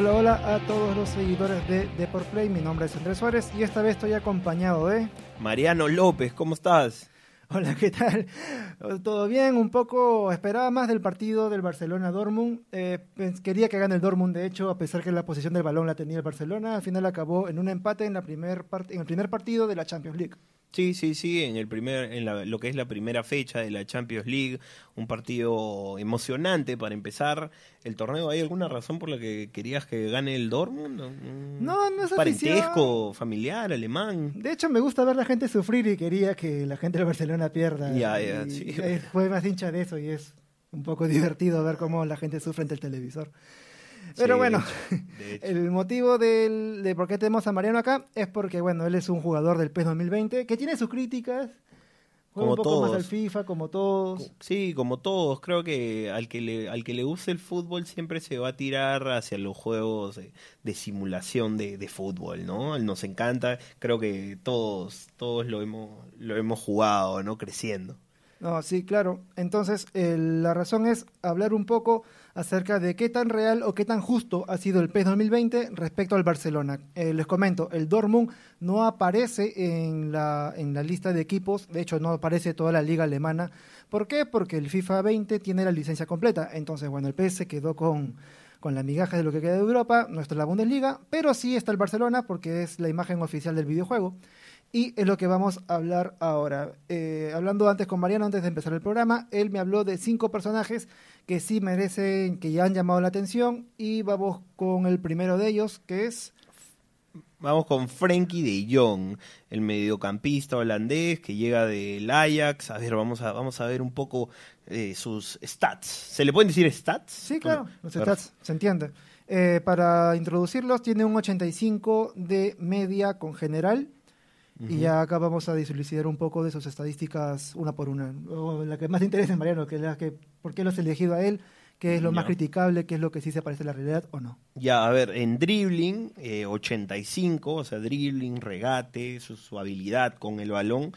Hola, hola a todos los seguidores de Play. Mi nombre es Andrés Suárez y esta vez estoy acompañado de Mariano López. ¿Cómo estás? Hola, ¿qué tal? ¿Todo bien? Un poco esperaba más del partido del Barcelona-Dortmund. Eh, quería que gane el Dortmund, de hecho, a pesar que la posición del balón la tenía el Barcelona. Al final acabó en un empate en, la primer en el primer partido de la Champions League. Sí, sí, sí, en el primer, en lo que es la primera fecha de la Champions League, un partido emocionante para empezar el torneo. ¿Hay alguna razón por la que querías que gane el Dortmund? No, no es parentesco, familiar, alemán. De hecho, me gusta ver a la gente sufrir y quería que la gente de Barcelona pierda. Ya, ya, sí. Fue más hincha de eso y es un poco divertido ver cómo la gente sufre ante el televisor. Pero bueno, el motivo del, de por qué tenemos a Mariano acá es porque, bueno, él es un jugador del PES 2020 que tiene sus críticas. como un poco todos. más al FIFA, como todos. Sí, como todos. Creo que al que le, al que le guste el fútbol siempre se va a tirar hacia los juegos de, simulación de, de, fútbol, ¿no? Nos encanta. Creo que todos, todos lo hemos, lo hemos jugado, ¿no? Creciendo. No, sí, claro. Entonces, la razón es hablar un poco acerca de qué tan real o qué tan justo ha sido el PES 2020 respecto al Barcelona. Eh, les comento, el Dortmund no aparece en la, en lista de equipos, de hecho no aparece toda la liga alemana. ¿Por qué? Porque el FIFA 20 tiene la licencia completa. Entonces, bueno, el PES se quedó con, con la migaja de lo que queda de Europa, no está la Bundesliga, pero sí está el Barcelona porque es la imagen oficial del videojuego. Y es lo que vamos a hablar ahora. Eh, hablando antes con Mariano, antes de empezar el programa, él me habló de cinco personajes que sí merecen, que ya han llamado la atención. Y vamos con el primero de ellos, que es... Vamos con Frenkie de Jong, el mediocampista holandés que llega del Ajax. A ver, vamos a, vamos a ver un poco eh, sus stats. ¿Se le pueden decir stats? Sí, claro, los stats, se entiende. Eh, para introducirlos, tiene un 85 de media con general y ya acá vamos a dislucidar un poco de sus estadísticas una por una. O la que más te interesa, Mariano, que es la que, ¿por qué lo has elegido a él? ¿Qué es lo más criticable? ¿Qué es lo que sí se parece a la realidad o no? Ya, a ver, en dribbling, 85, eh, o sea, dribbling, regate, su, habilidad con el balón,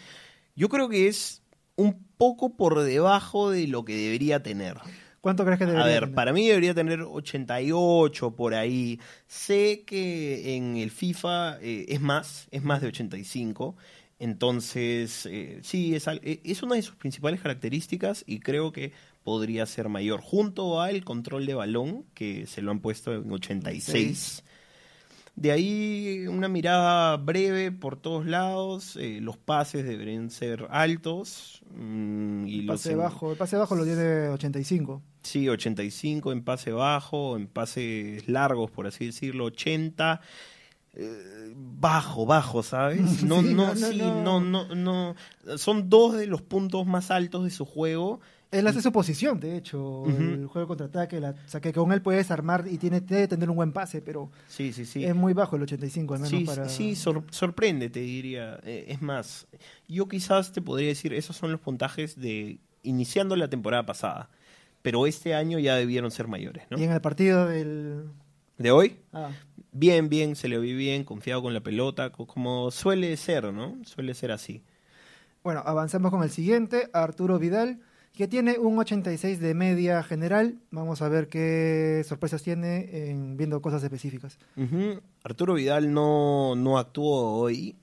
yo creo que es un poco por debajo de lo que debería tener. ¿Cuánto crees que debería A ver, para mí debería tener 88 por ahí. Sé que en el FIFA eh, es más, es más de 85. Entonces, eh, sí, es, eh, es una de sus principales características y creo que podría ser mayor. Junto al control de balón, que se lo han puesto en 86. De ahí una mirada breve por todos lados, eh, los pases deberían ser altos. Mm, y el, pase bajo, el pase bajo lo tiene 85. Sí, 85 en pase bajo, en pases largos, por así decirlo, 80. Eh, bajo, bajo, ¿sabes? No, no, sí, no, no, no. Son dos de los puntos más altos de su juego él hace su posición, de hecho, el juego contraataque, la, o sea, que con él puedes armar y tiene que tener un buen pase, pero sí, sí, sí. es muy bajo el 85 al menos sí, para... Sí, sorprende, te diría. Eh, es más, yo quizás te podría decir, esos son los puntajes de iniciando la temporada pasada, pero este año ya debieron ser mayores, ¿no? Y en el partido del... ¿De hoy? Ah. Bien, bien, se le vi bien, confiado con la pelota, como suele ser, ¿no? Suele ser así. Bueno, avanzamos con el siguiente, Arturo Vidal que tiene un 86 de media general. Vamos a ver qué sorpresas tiene en viendo cosas específicas. Arturo Vidal no, no actuó hoy.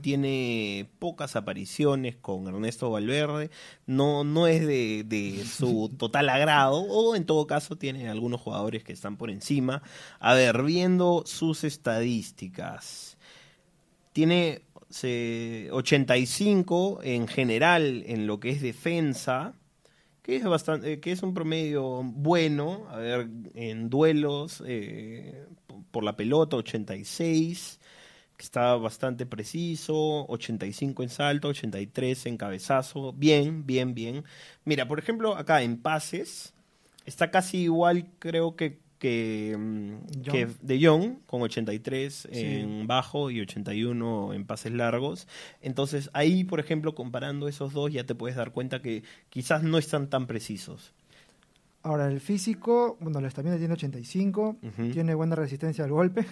Tiene pocas apariciones con Ernesto Valverde. No, no es de, de su total agrado. O en todo caso tiene algunos jugadores que están por encima. A ver, viendo sus estadísticas. Tiene 85 en general en lo que es defensa que es bastante, eh, que es un promedio bueno, a ver, en duelos eh, por la pelota 86, que está bastante preciso, 85 en salto, 83 en cabezazo, bien, bien, bien. Mira, por ejemplo, acá en pases está casi igual, creo que que, mm, que De Jong con 83 en bajo y 81 en pases largos. Entonces ahí, por ejemplo, comparando esos dos ya te puedes dar cuenta que quizás no están tan precisos. Ahora, el físico, bueno, la estamina tiene 85, tiene buena resistencia al golpe.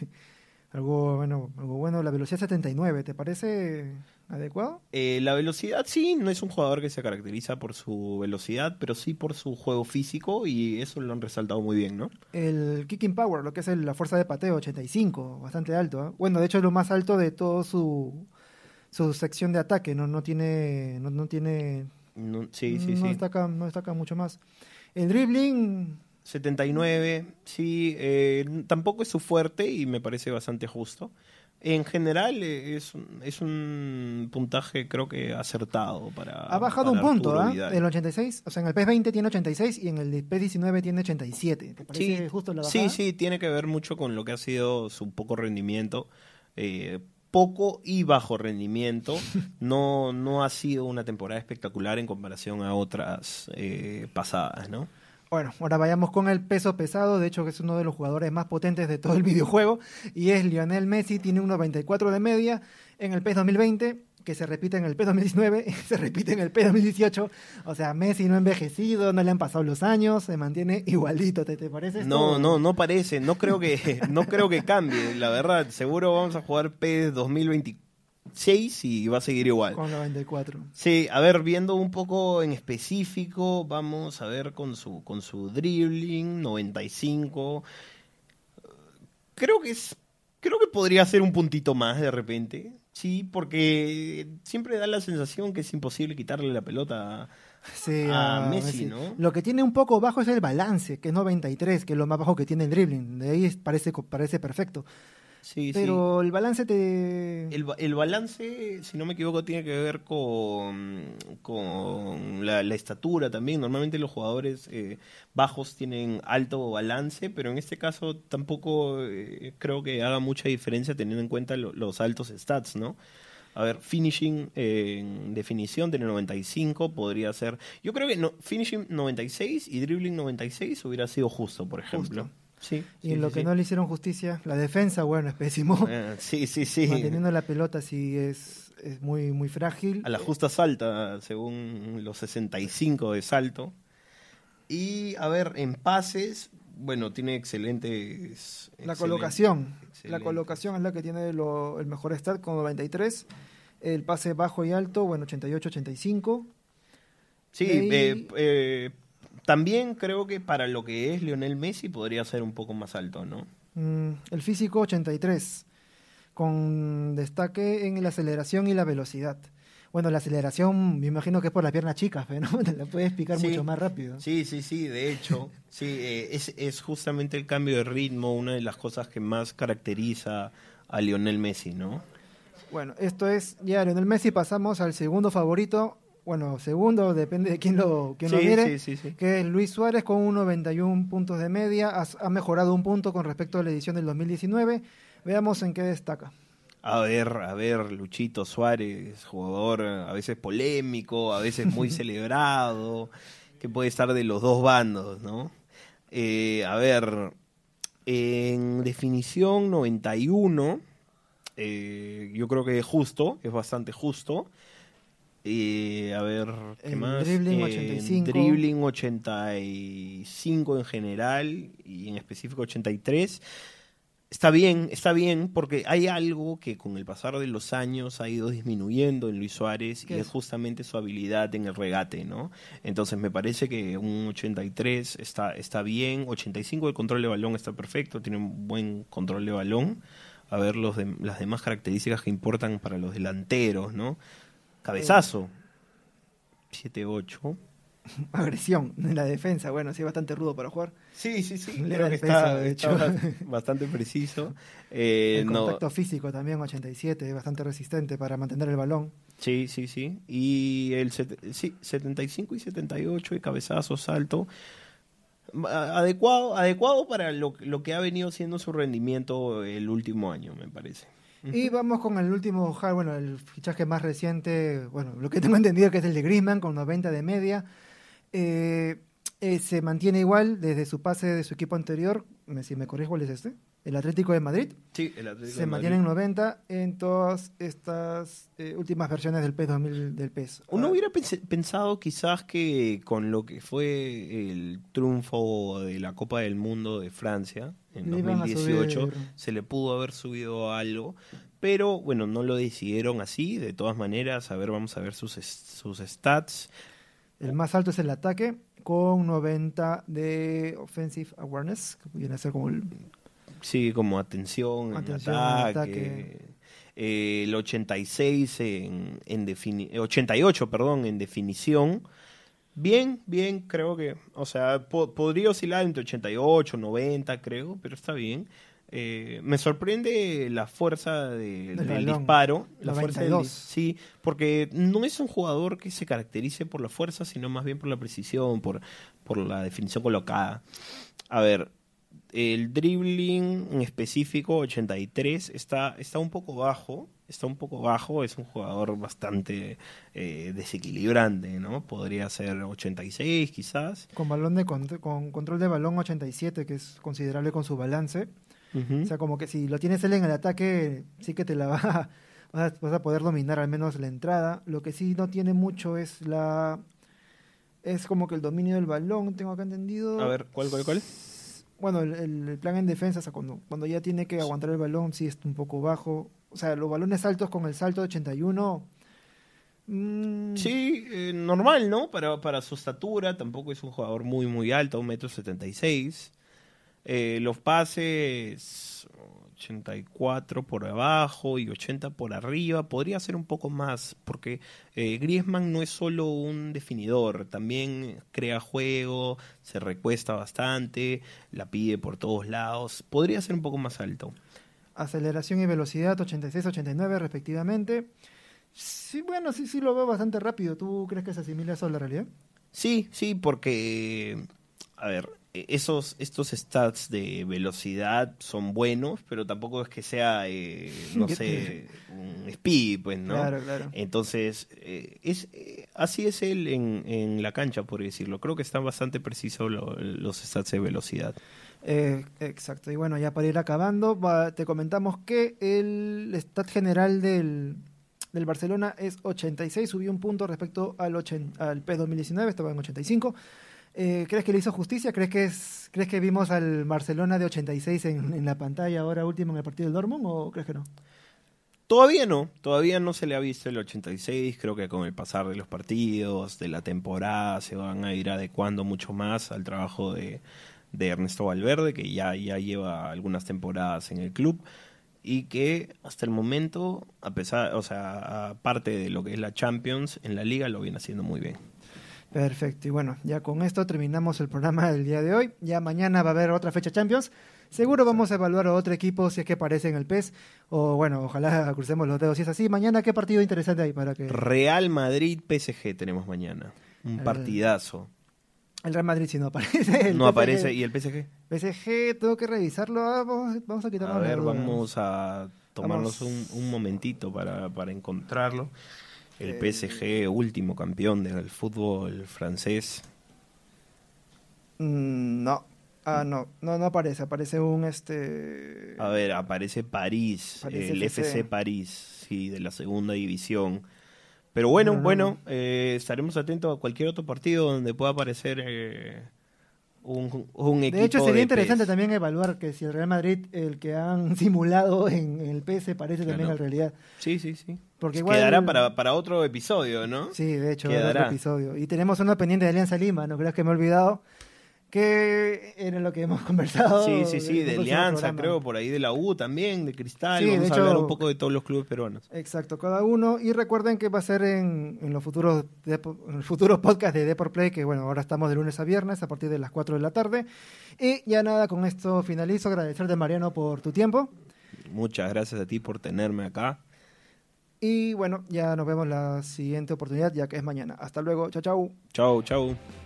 Algo bueno, algo bueno, la velocidad 79, ¿te parece adecuado? Eh, la velocidad sí, no es un jugador que se caracteriza por su velocidad, pero sí por su juego físico y eso lo han resaltado muy bien, ¿no? El kicking power, lo que es el- la fuerza de pateo, 85, bastante alto. ¿eh? Bueno, de hecho es lo más alto de todo su, su sección de ataque, no, no tiene, no, no tiene, No- sí, sí, no sí. destaca, no destaca mucho más. El dribbling, 79, sí, eh, tampoco es su fuerte y me parece bastante justo. En general eh, es, un- es un puntaje creo que acertado para... ha bajado un punto, ¿ah? Vidal. El 86, o sea, en el PES 20 tiene 86 y en el PES 19 tiene 87. ¿Te parece Sí, justo la sí, bajada? sí, tiene que ver mucho con lo que ha sido su poco rendimiento. eh, poco y bajo rendimiento. No, no ha sido una temporada espectacular en comparación a otras eh, pasadas, ¿no? Bueno, ahora vayamos con el peso pesado, de hecho que es uno de los jugadores más potentes de todo el videojuego, y es Lionel Messi, tiene un 94 de media en el PES 2020, que se repite en el PES 2019, se repite en el PES 2018, o sea, Messi no ha envejecido, no le han pasado los años, se mantiene igualito, ¿te, te parece? No, no, no parece. No creo que, no creo que cambie, la verdad. Seguro vamos a jugar PES 2026 y va a seguir igual. Con 94. Sí, a ver, viendo un poco en específico, vamos a ver con su, con su dribbling, 95. Creo que es, creo que podría ser un puntito más de repente. Sí, porque siempre da la sensación que es imposible quitarle la pelota. Sí, a Messi, ¿no? Lo que tiene un poco bajo es el balance, que es 93, que es lo más bajo que tiene el dribbling, de ahí parece, parece perfecto. Sí, sí. Pero el balance te... El, el balance, si no me equivoco, tiene que ver con, con la, la estatura también. Normalmente los jugadores eh, bajos tienen alto balance, pero en este caso tampoco eh, creo que haga mucha diferencia teniendo en cuenta lo- los altos stats, ¿no? A ver, finishing eh, en definición tiene 95, podría ser... Yo creo que no, finishing 96 y dribbling 96 hubiera sido justo, por ejemplo. Justo. Sí, Y sí, en lo sí, que sí. no le hicieron justicia, la defensa, bueno, es pésimo. Eh, sí, sí, sí. Manteniendo la pelota sí es, es muy, muy frágil. A la justa salta, según los 65 de salto. Y a ver, en pases, bueno, tiene excelentes. La excelente- colocación. La colocación es la que tiene lo- el mejor stat con 93. El pase bajo y alto, bueno, 88-85. Sí, ahí- eh, eh, también creo que para lo que es Lionel Messi podría ser un poco más alto, ¿no? Mm, el físico 83. Con destaque en la aceleración y la velocidad. Bueno, la aceleración me imagino que es por las piernas chicas, pero ¿no? te la puedes picar Sí. mucho más rápido. Sí, sí, sí, de hecho, sí, eh, es, es justamente el cambio de ritmo una de las cosas que más caracteriza a Lionel Messi, ¿no? Bueno, esto es ya Lionel Messi. Pasamos al segundo favorito. Bueno, segundo, depende de quién lo, quién lo Sí, mire. sí, sí, sí. Que es Luis Suárez con un 91 puntos de media. Ha, ha mejorado un punto con respecto a la edición del 2019. Veamos en qué destaca. A ver, a ver, Luchito Suárez, jugador a veces polémico, a veces muy celebrado, que puede estar de los dos bandos, ¿no? Eh, a ver, en definición 91, eh, yo creo que es justo, es bastante justo. Eh, a ver, ¿qué En más? dribbling, En 85. dribbling 85 en general y en específico 83. Está bien, está bien, porque hay algo que con el pasar de los años ha ido disminuyendo en Luis Suárez y ¿Qué es es? justamente su habilidad en el regate, ¿no? Entonces me parece que un 83 está, está bien, 85 el control de balón está perfecto, tiene un buen control de balón. A ver los de- las demás características que importan para los delanteros, ¿no? Cabezazo, 7-8. Agresión en la defensa. Bueno, sí, bastante rudo para jugar. Sí, sí, sí. Le Creo que peso, está, de hecho. bast- bastante preciso. Eh, el no, contacto físico también, 87. Bastante resistente para mantener el balón. sí, sí, sí. Y el sí, 75 y 78 de cabezazo, salto. Adecuado, adecuado para lo, lo que ha venido siendo su rendimiento el último año, me parece. Y vamos con el último, bueno, el fichaje más reciente, bueno, lo que tengo entendido que es el de Griezmann con 90 de media. Eh, eh, se mantiene igual desde su pase de su equipo anterior. Me- Si me corrijo, ¿cuál es este? El Atlético de Madrid. Sí, el Atlético Se de mantiene en Madrid. 90 en todas estas eh, últimas versiones del PES 2000 del PES. Uno Ah, hubiera pensado quizás que con lo que fue el triunfo de la Copa del Mundo de Francia en Le iban a 2018 subir. se le pudo haber subido algo, pero bueno, no lo decidieron así, de todas maneras, a ver, vamos a ver sus, sus stats. El más alto es el ataque, con 90 de offensive awareness, que viene a ser como el... Sí, como atención, en Atención, en ataque. ataque. Eh, el 86 en, en defini- eh, 88, perdón, en definición. Bien, bien, creo que, o sea, po- podría oscilar entre 88, 90, creo, pero está bien. Eh, me sorprende la fuerza de- Del disparo. La fuerza del 92. sí, porque no es un jugador que se caracterice por la fuerza, sino más bien por la precisión, por, por la definición colocada. A ver, el dribbling en específico, 83, está, está un poco bajo. Está un poco bajo, es un jugador bastante eh, desequilibrante, ¿no? Podría ser 86 quizás. Con balón de cont- con control de balón 87, que es considerable con su balance. O sea, como que si lo tienes él en el ataque, sí que te la va vas a, vas a poder dominar al menos la entrada. Lo que sí no tiene mucho es la... Es como que el dominio del balón, tengo acá entendido. A ver, ¿cuál, cuál, cuál? Bueno, el, plan en defensa, o sea, cuando, cuando ya tiene que aguantar el balón, sí es un poco bajo. O sea, los balones altos con el salto de 81... mm, Sí, eh, normal, ¿no? Para, para su estatura, tampoco es un jugador muy, muy alto, un metro setenta y seis. Eh, los pases, 84 por abajo y 80 por arriba. Podría ser un poco más, porque eh, Griezmann no es solo un definidor, también crea juego, se recuesta bastante, la pide por todos lados. Podría ser un poco más alto. Aceleración y velocidad 86-89 respectivamente. Sí, bueno, sí, sí lo veo bastante rápido. ¿Tú crees que se asimila eso a la realidad? Sí, sí, porque, a ver, esos, estos stats de velocidad son buenos, pero tampoco es que sea, eh, no sé, un speed, pues, ¿no? Claro, claro. Entonces, eh, es, eh, así es él en, en la cancha, por decirlo. Creo que están bastante precisos lo- los stats de velocidad. Eh, exacto. Y bueno, ya para ir acabando, va- te comentamos que el stat general del, del Barcelona es 86, subió un punto respecto al, ochen- al PES 2019, estaba en 85. Eh, ¿Crees que le hizo justicia? ¿Crees que es, crees que vimos al Barcelona de 86 en, en la pantalla ahora último en el partido del Dortmund o crees que no? Todavía no, todavía no se le ha visto el 86, creo que con el pasar de los partidos, de la temporada, se van a ir adecuando mucho más al trabajo de, Ernesto Valverde, que ya, ya lleva algunas temporadas en el club y que hasta el momento, a pesar, o sea, aparte de lo que es la Champions, en la liga lo viene haciendo muy bien. Perfecto, y bueno, ya con esto terminamos el programa del día de hoy. Ya mañana va a haber otra fecha Champions. Seguro vamos a evaluar a otro equipo si es que aparece en el PES. O bueno, ojalá crucemos los dedos si es así. Mañana, ¿qué partido interesante hay para que Real Madrid PSG tenemos mañana, un El- partidazo. el Real Madrid si no aparece? el No PSG aparece y el PSG. PSG, tengo que revisarlo. Ah, Vamos, vamos a quitarnos A ver, vamos a tomarnos Vamos. un, un momentito para, para encontrarlo. El Eh, PSG, último campeón del fútbol francés. Mm, no. Ah, no, no, no aparece. Aparece un este. A ver, aparece París, el FC. FC París, sí, de la segunda división. Pero bueno, No, no, bueno, no. eh, estaremos atentos a cualquier otro partido donde pueda aparecer eh, un, un equipo De hecho, sería de interesante PES. también evaluar que si el Real Madrid, el que han simulado en, en el PS, se parece también Claro. la realidad. Sí, sí, sí. Porque igual- Quedará para, para otro episodio, ¿no? Sí, de hecho, Quedará. otro episodio. Y tenemos uno pendiente de Alianza Lima, no creas que me he olvidado, que era lo que hemos conversado. Sí, sí, sí, de Alianza, creo, por ahí de la U también, de Cristal. Sí, de Vamos a hecho- hablar un poco de todos los clubes peruanos. Exacto, cada uno. Y recuerden que va a ser en, en los futuros depo- en el futuro podcast de Deport Play, que bueno, ahora estamos de lunes a viernes a partir de las 4 de la tarde. Y ya nada, con esto finalizo. Agradecerte, Mariano, por tu tiempo. Muchas gracias a ti por tenerme acá. Y bueno, ya nos vemos la siguiente oportunidad, ya que es mañana. Hasta luego. Chao, chao. Chau, chau.